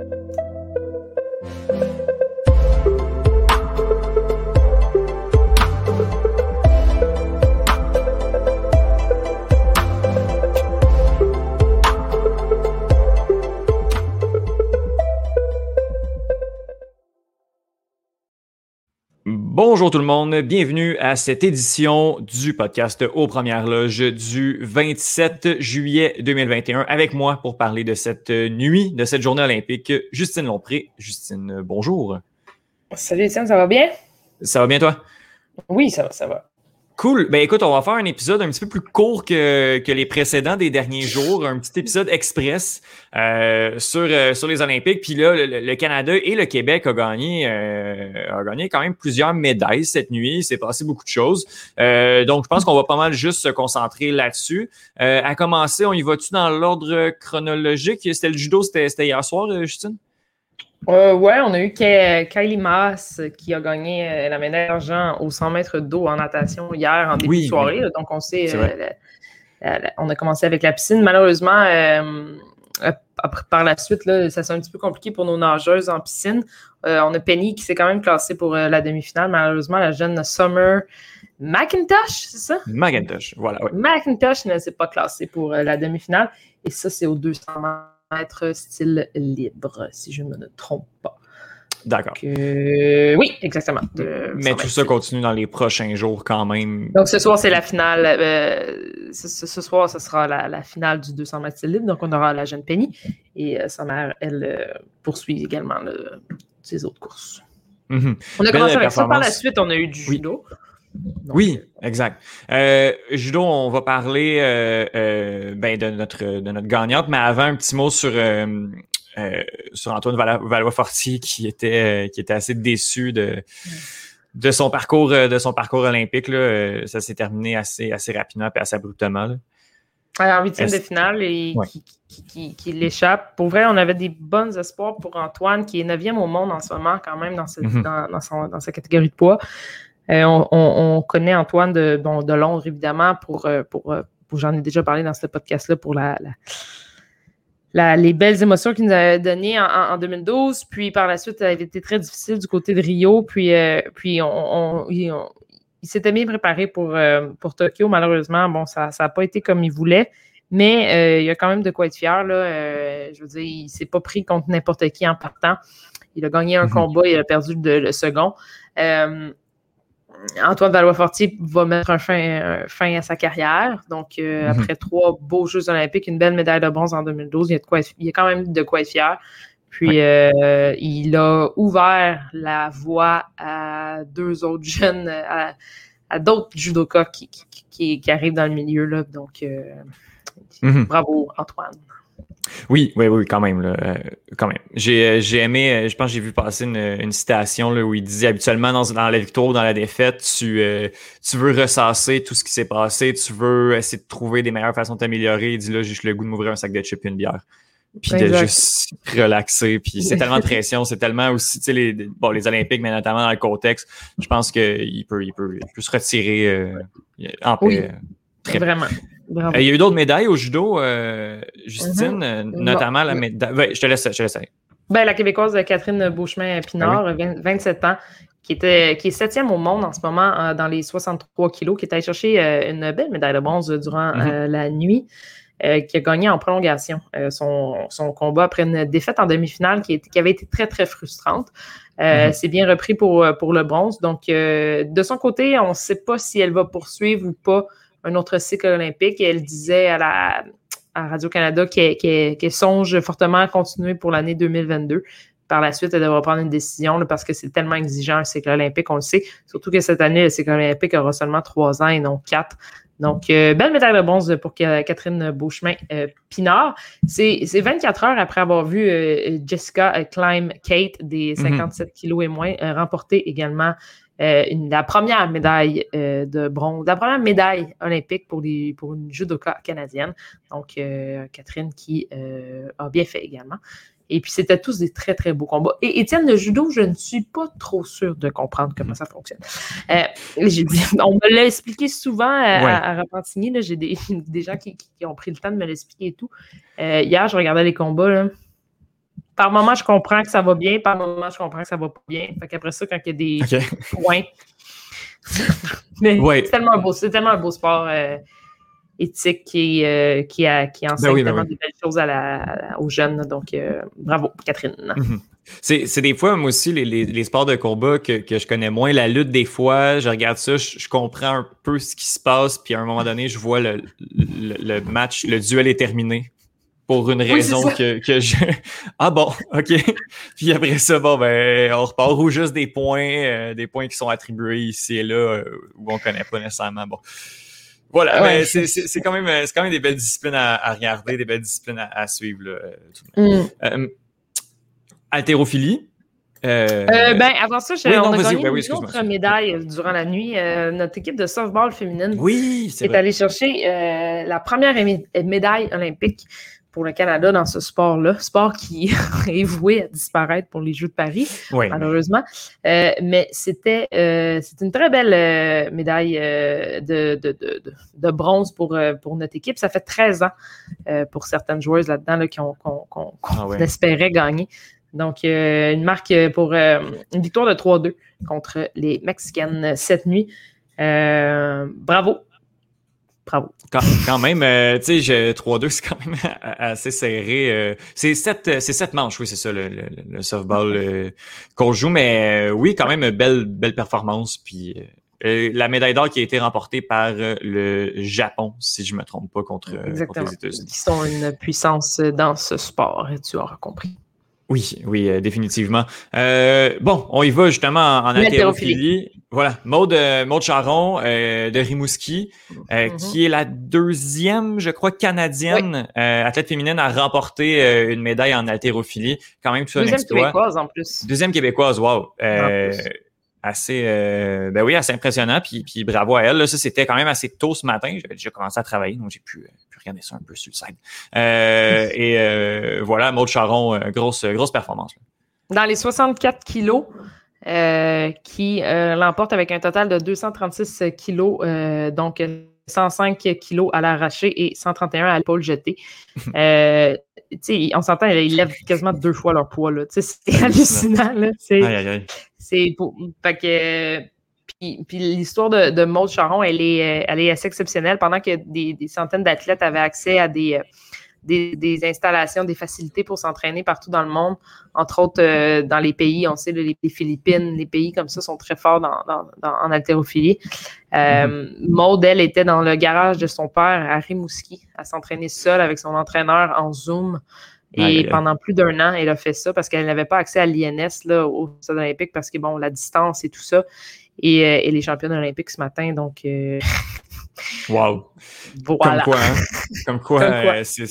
Thank you. Bonjour tout le monde, bienvenue à cette édition du podcast aux premières loges du 27 juillet 2021 avec moi pour parler de cette nuit, de cette journée olympique, Justine Lompré. Justine, bonjour. Salut Étienne, ça va bien? Ça va bien toi? Oui, ça va, ça va. Cool. Ben écoute, on va faire un épisode un petit peu plus court que, que les précédents des derniers jours, un petit épisode express euh, sur, euh, sur les Olympiques. Puis là, le, Canada et le Québec ont gagné, euh, ont gagné quand même plusieurs médailles cette nuit. Il s'est passé beaucoup de choses. Euh, donc, je pense qu'on va pas mal juste se concentrer là-dessus. à commencer, on y va-tu dans l'ordre chronologique? C'était le judo, c'était hier soir, Justine? Euh, ouais, on a eu Kylie Mass qui a gagné euh, la médaille d'argent au 100 mètres d'eau en natation hier en début de soirée. Donc, on sait, euh, on a commencé avec la piscine. Malheureusement, par la suite, là, ça s'est un petit peu compliqué pour nos nageuses en piscine. on a Penny qui s'est quand même classée pour la demi-finale. Malheureusement, la jeune Summer McIntosh, c'est ça? McIntosh, voilà. McIntosh ne s'est pas classée pour la demi-finale. Et ça, c'est au 200 mètres être style libre, si je ne me trompe pas. D'accord. oui, exactement. Mais tout ça continue dans les prochains jours quand même. Donc ce soir, c'est la finale. Euh, ce, soir, ce sera la, finale du 200 mètres libre. Donc on aura la jeune Penny et euh, sa mère, elle euh, poursuit également ses autres courses. Mhm. On a commencé avec ça. Par la suite, on a eu du judo oui, exact. Euh, judo, on va parler euh, euh, ben, de, notre, de notre gagnante, mais avant, un petit mot sur, sur Antoine Valois-Fortier qui était, qui était assez déçu de, de, son, parcours, de son parcours olympique. Là. Ça s'est terminé assez, assez rapidement et assez abruptement. Là. en huitième de finale et qui, qui, l'échappe. Pour vrai, on avait des bons espoirs pour Antoine, qui est neuvième au monde en ce moment, quand même, dans, mm-hmm. dans, dans, son, dans sa catégorie de poids. Euh, on, connaît Antoine de, bon, de Londres, évidemment, pour, euh, euh, pour, j'en ai déjà parlé dans ce podcast-là, pour la, les belles émotions qu'il nous a données en, 2012. Puis par la suite, ça avait été très difficile du côté de Rio. Puis, puis on, il, s'était bien préparé pour, pour Tokyo. Malheureusement, bon, ça n'a pas été comme il voulait. Mais il a quand même de quoi être fier. Là. je veux dire, il ne s'est pas pris contre n'importe qui en partant. Il a gagné un mhm. combat, il a perdu le, second. Antoine Valois-Fortier va mettre un fin, fin, à sa carrière. Donc, euh, mhm. après trois beaux Jeux olympiques, une belle médaille de bronze en 2012, il y a, de quoi il y a quand même de quoi être fier. Puis, euh, il a ouvert la voie à deux autres jeunes, à, d'autres judokas qui, qui, qui, arrivent dans le milieu. Là. Donc, euh, mhm. bravo, Antoine. Oui, oui, oui, quand même. Là, euh, quand même. J'ai, euh, j'ai aimé, euh, je pense que j'ai vu passer une, citation là, où il disait habituellement dans, dans la victoire ou dans la défaite, tu, tu veux ressasser tout ce qui s'est passé, tu veux essayer de trouver des meilleures façons de t'améliorer. Il dit là, j'ai juste le goût de m'ouvrir un sac de chips et une bière. Puis de juste relaxer. Puis c'est tellement de pression, c'est tellement aussi, tu sais, les, bon, les Olympiques, mais notamment dans le contexte, je pense qu'il peut, il peut, il peut se retirer en paix. très Vraiment. Euh, il y a eu d'autres médailles au judo, euh, Justine, mhm. euh, notamment la médaille. je te laisse, je Ben, la Québécoise Catherine Beauchemin-Pinard, 27 ah ans, qui, était, qui est septième au monde en ce moment dans les 63 kilos, qui est allée chercher une belle médaille de bronze durant mhm. la nuit. qui a gagné en prolongation son, son, combat après une défaite en demi-finale qui, qui, avait été très, très frustrante. Mhm. C'est bien repris pour, pour le bronze. Donc, de son côté, on ne sait pas si elle va poursuivre ou pas un autre cycle olympique et elle disait à la Radio-Canada qu'elle songe fortement à continuer pour l'année 2022. Par la suite, elle devra prendre une décision parce que c'est tellement exigeant un cycle olympique, on le sait. Surtout que cette année, le cycle olympique aura seulement trois ans et non quatre. Donc, euh, belle médaille de bronze pour Catherine Beauchemin-Pinard. Euh, c'est 24 heures après avoir vu euh, Jessica Climb Kate des 57 mm-hmm. kilos et moins remporter également euh, la première médaille euh, de bronze, la première médaille olympique pour, les, pour une judoka canadienne. Donc, euh, Catherine qui a bien fait également. Et puis, c'était tous des très, très beaux combats. Et Étienne, le judo, je ne suis pas trop sûre de comprendre comment ça fonctionne. on me l'a expliqué souvent à, à J'ai des, des, gens qui, ont pris le temps de me l'expliquer et tout. hier, je regardais les combats. Là par moment, je comprends que ça va bien, par moment, je comprends que ça va pas bien. Fait qu'après ça, quand il y a des points. Mais c'est tellement, un beau, tellement un beau sport euh, éthique qui, euh, qui, a, qui enseigne ben ben tellement de belles choses à la, aux jeunes. Donc, euh, bravo, Catherine. Mhm. C'est des fois, moi aussi, les, les, sports de combat que, que, je connais moins, la lutte, des fois, je regarde ça, je, comprends un peu ce qui se passe, puis à un moment donné, je vois le, le, match, le duel est terminé pour une raison que, que, je. Ah bon, OK. puis après ça, bon, ben, on repart ou juste des points, euh, des points qui sont attribués ici et là, où on connaît pas nécessairement. Bon. Voilà, mais c'est quand, même, quand même des belles disciplines à, regarder, des belles disciplines à, suivre. Là, mm. euh, haltérophilie. Euh, euh, ben, avant ça, on a gagné ben une autre médaille durant la nuit. notre équipe de softball féminine oui, est, est allée chercher la première médaille olympique pour le Canada dans ce sport-là, sport qui est voué à disparaître pour les Jeux de Paris, malheureusement. Euh, mais c'était euh, une très belle euh, médaille de, de, de, de, bronze pour, pour notre équipe. Ça fait 13 ans pour certaines joueuses là-dedans qu'on ah espérait gagner. Donc, une marque pour une victoire de 3-2 contre les Mexicaines cette nuit. bravo, quand, même, euh, tu sais, 3-2, c'est quand même assez serré. Euh, c'est sept, sept manches, oui, c'est ça, le, softball euh, qu'on joue. Mais oui, quand même, belle, belle performance. Puis la médaille d'or qui a été remportée par le Japon, si je me trompe pas, contre, contre les États-Unis. Qui sont une puissance dans ce sport, tu auras compris. Oui, oui, euh, définitivement. Euh, bon, on y va justement en, en haltérophilie. Voilà, Maude, euh, Maude Charon de Rimouski, mm-hmm. qui est la deuxième, je crois, canadienne athlète féminine à remporter une médaille en haltérophilie. Quand même, tout Deuxième québécoise en plus. Deuxième québécoise, wow assez euh, ben oui assez impressionnant puis, puis bravo à elle là, ça c'était quand même assez tôt ce matin. J'avais déjà commencé à travailler donc j'ai pu, pu regarder ça un peu sur le site euh, et euh, voilà Maud Charon grosse grosse performance dans les 64 kilos qui l'emporte avec un total de 236 kilos donc 105 kilos à l'arraché et 131 à l'épaule jetée. On s'entend, ils lèvent quasiment deux fois leur poids. C'est hallucinant. Là. C'est pour. que. Puis, l'histoire de, de Maud Charon, elle est, elle est assez exceptionnelle. Pendant que des, des centaines d'athlètes avaient accès à des, des, installations, des facilités pour s'entraîner partout dans le monde, entre autres euh, dans les pays, on sait, les, Philippines, les pays comme ça sont très forts dans, en haltérophilie. Euh, mm-hmm. Maud, elle, était dans le garage de son père à Rimouski, à s'entraîner seule avec son entraîneur en Zoom. Et pendant plus d'un an, elle a fait ça parce qu'elle n'avait pas accès à l'INS au Stade olympique parce que, bon, la distance et tout ça. Et, euh, et les championnes olympiques ce matin, donc Wow. Comme quoi, hein? Comme quoi, euh, tu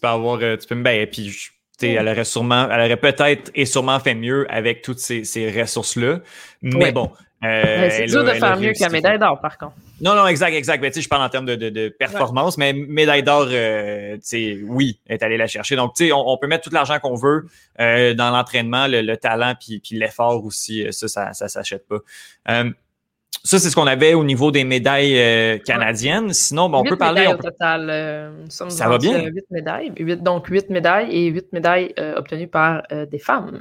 peux avoir. Euh, tu peux, ben, puis, elle aurait sûrement, elle aurait peut-être et sûrement fait mieux avec toutes ces, ressources-là. Mais bon. Euh, c'est dur de faire mieux que la médaille d'or, par contre. Non, non, exact, exact. Ben, je parle en termes de, performance, mais médaille d'or, oui, est allée la chercher. Donc, tu on, on peut mettre tout l'argent qu'on veut dans l'entraînement, le, talent, puis, puis l'effort aussi. Ça, ça, ça s'achète pas. Ça, c'est ce qu'on avait au niveau des médailles euh, canadiennes. Sinon, ben, on peut parler. au total. Euh, ça va bien? 8 médailles. donc, 8 médailles et 8 médailles euh, obtenues par des femmes,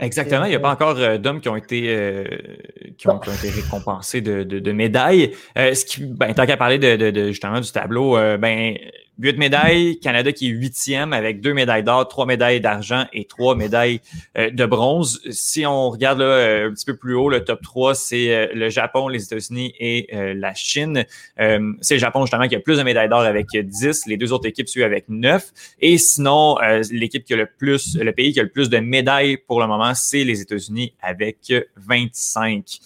Exactement. Il n'y a pas encore d'hommes qui ont été qui ont, été récompensés de, de, médailles. ce qui, ben, tant qu'à parler de, justement du tableau, ben 8 médailles, Canada qui est huitième avec deux médailles d'or, trois médailles d'argent et trois médailles euh, de bronze. Si on regarde là, euh, un petit peu plus haut, le top 3, c'est euh, le Japon, les États-Unis et la Chine. c'est le Japon justement qui a plus de médailles d'or avec 10, les deux autres équipes suivent avec 9. Et sinon, l'équipe qui a le plus, le pays qui a le plus de médailles pour le moment, c'est les États-Unis avec 25.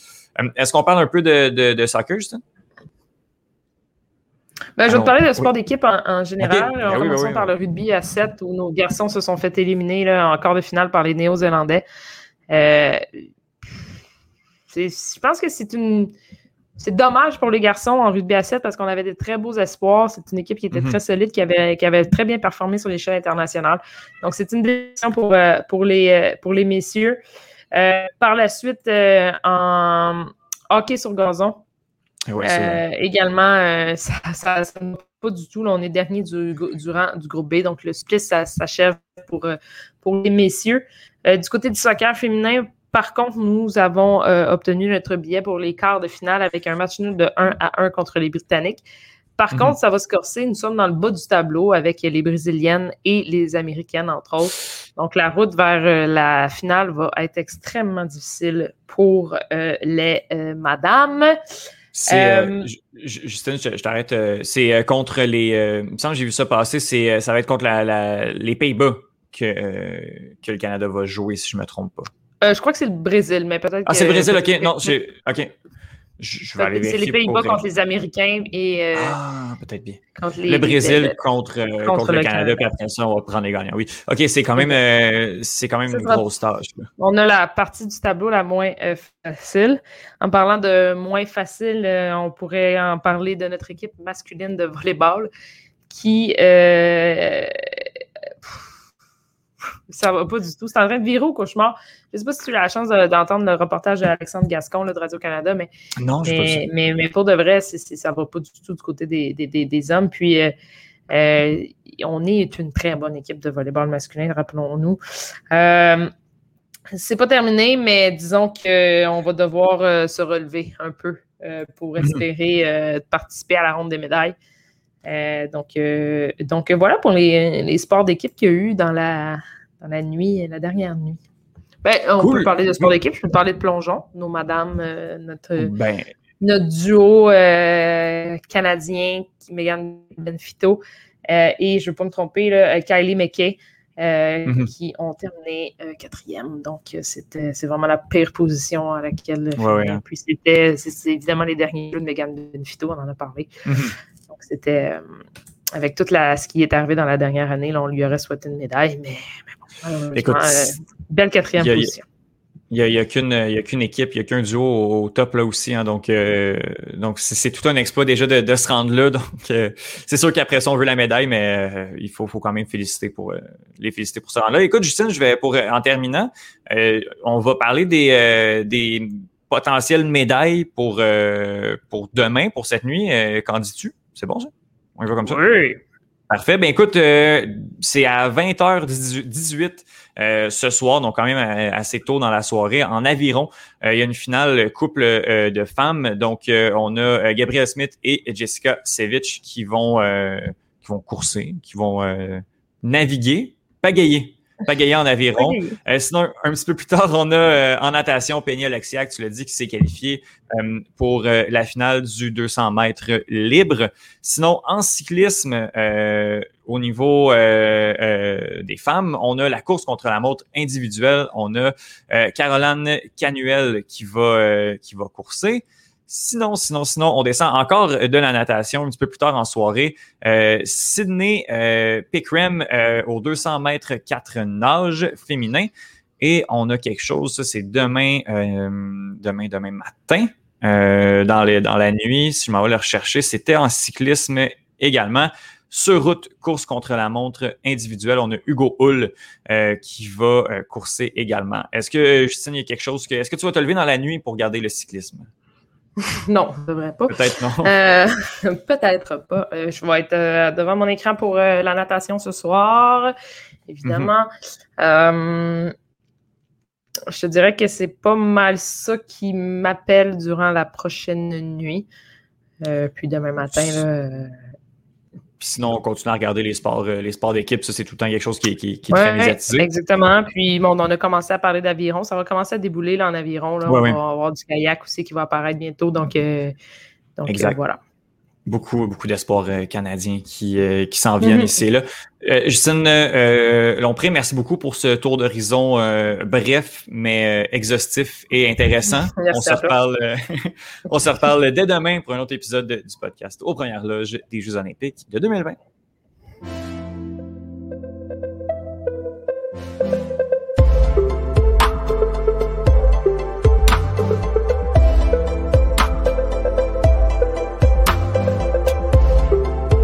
Est-ce qu'on parle un peu de, de, de soccer, Justin? Ben, je vais te parler de sport d'équipe en, général. Ben en commençant ben par le rugby à 7 où nos garçons se sont fait éliminer là, en quart de finale par les Néo-Zélandais. Euh, je pense que c'est une. C'est dommage pour les garçons en rugby à 7 parce qu'on avait des très beaux espoirs. C'est une équipe qui était mhm. très solide, qui avait, qui avait très bien performé sur l'échelle internationale. Donc, c'est une décision pour, euh, pour, les, euh, pour les messieurs. par la suite, en hockey sur gazon, euh, également, euh, ça, ça, pas du tout. on est dernier du, rang du groupe B, donc le split s'achève pour, pour les messieurs. du côté du soccer féminin, par contre, nous avons obtenu notre billet pour les quarts de finale avec un match nul de 1 à 1 contre les Britanniques. Par mhm. contre, ça va se corser. Nous sommes dans le bas du tableau avec les Brésiliennes et les Américaines, entre autres. Donc, la route vers euh, la finale va être extrêmement difficile pour euh, les euh, madames. C'est, Justine, je, t'arrête. c'est contre les. il me semble que j'ai vu ça passer. C'est, ça va être contre les Pays-Bas que, que le Canada va jouer, si je ne me trompe pas. je crois que c'est le Brésil, mais peut-être. Ah, c'est le Brésil, ok. Non, j'ai. Ok. C'est les Pays-Bas contre les Américains et. Euh, ah, peut-être bien. le Brésil contre, euh, contre, le, Canada, puis après ça, on va prendre les gagnants. Oui. OK, c'est quand même, euh, c'est quand même une grosse tâche. On a la partie du tableau la moins facile. En parlant de moins facile, on pourrait en parler de notre équipe masculine de volleyball qui ça va pas du tout. C'est en train de virer au cauchemar. Je sais pas si tu as la chance d'entendre le reportage d'Alexandre Gascon de Radio-Canada, mais, non, mais, mais, mais, pour de vrai, ça ça va pas du tout du côté des, des, des, hommes. Puis euh, euh, on est une très bonne équipe de volleyball masculin, rappelons-nous. Euh, c'est pas terminé, mais disons qu'on va devoir se relever un peu pour mhm. espérer participer à la ronde des médailles. Donc, donc voilà pour les, les sports d'équipe qu'il y a eu dans la, dans la nuit, la dernière nuit. Ben, on peut parler de sport d'équipe, je peux parler de plongeon, nos madames, euh, notre, ben. notre duo euh, canadien, Megan Benfito, euh, et je ne veux pas me tromper, là, Kylie McKay, mhm. qui ont terminé quatrième. Donc, c'est vraiment la pire position à laquelle. Ouais, hein. Puis c'était évidemment les derniers jeux de Megan Benfito, on en a parlé. Mhm. C'était avec tout la, ce qui est arrivé dans la dernière année, là, on lui aurait souhaité une médaille, mais, Écoute, euh, belle quatrième position. Il n'y a, qu'une équipe, il n'y a qu'un duo au, top là aussi. Hein, donc, euh, donc c'est tout un exploit déjà de, se rendre là. Donc, euh, c'est sûr qu'après ça, on veut la médaille, mais il faut, faut quand même féliciter pour les féliciter pour ça. Là, écoute, Justine, je vais pour en terminant, on va parler des, des potentielles médailles pour, pour demain, pour cette nuit. Qu'en dis-tu? C'est bon ça? On y va comme ça? Oui. Parfait. Ben écoute, euh, c'est à 20h18 euh, ce soir, donc quand même euh, assez tôt dans la soirée, en aviron. il y a une finale couple de femmes. Donc, on a Gabrielle Smith et Jessica Sevich qui vont, qui vont courser, qui vont naviguer, pagayer pagayer en aviron. Euh, sinon, un petit peu plus tard, on a euh, en natation Peña Alexiak, tu l'as dit, qui s'est qualifié euh, pour la finale du 200 mètres libre. Sinon, en cyclisme, au niveau des femmes, on a la course contre la montre individuelle. On a Caroline Canuel qui va, qui va courser. Sinon, sinon, sinon, on descend encore de la natation un petit peu plus tard en soirée. Euh, Sydney euh, Pickrem euh, aux 200 mètres 4 nages féminin. Et on a quelque chose, ça c'est demain, euh, demain, demain matin, dans, les, dans la nuit, si je m'en vais le rechercher. C'était en cyclisme également. Sur route, course contre la montre individuelle, on a Hugo Hull qui va courser également. Est-ce que, Justine, il y a quelque chose que. Est-ce que tu vas te lever dans la nuit pour garder le cyclisme? non, je devrais pas. Peut-être non. Euh, peut-être pas. Euh, je vais être euh, devant mon écran pour la natation ce soir, évidemment. Je te dirais que c'est pas mal ça qui m'appelle durant la prochaine nuit. puis demain matin, là, sinon, on continue à regarder les sports, euh, les sports d'équipe. Ça, c'est tout le temps quelque chose qui, est très médiatisé. Exactement. Puis, bon, on a commencé à parler d'aviron. Ça va commencer à débouler là, en aviron. Là. on va avoir du kayak aussi qui va apparaître bientôt. Donc, euh, donc euh, voilà beaucoup, beaucoup d'espoirs euh, canadiens qui, euh, qui s'en viennent mhm. ici là. Euh, Justine Lompré, merci beaucoup pour ce tour d'horizon bref, mais exhaustif et intéressant. on se, reparle, on se reparle dès demain pour un autre épisode du podcast aux premières loges des Jeux olympiques de 2020.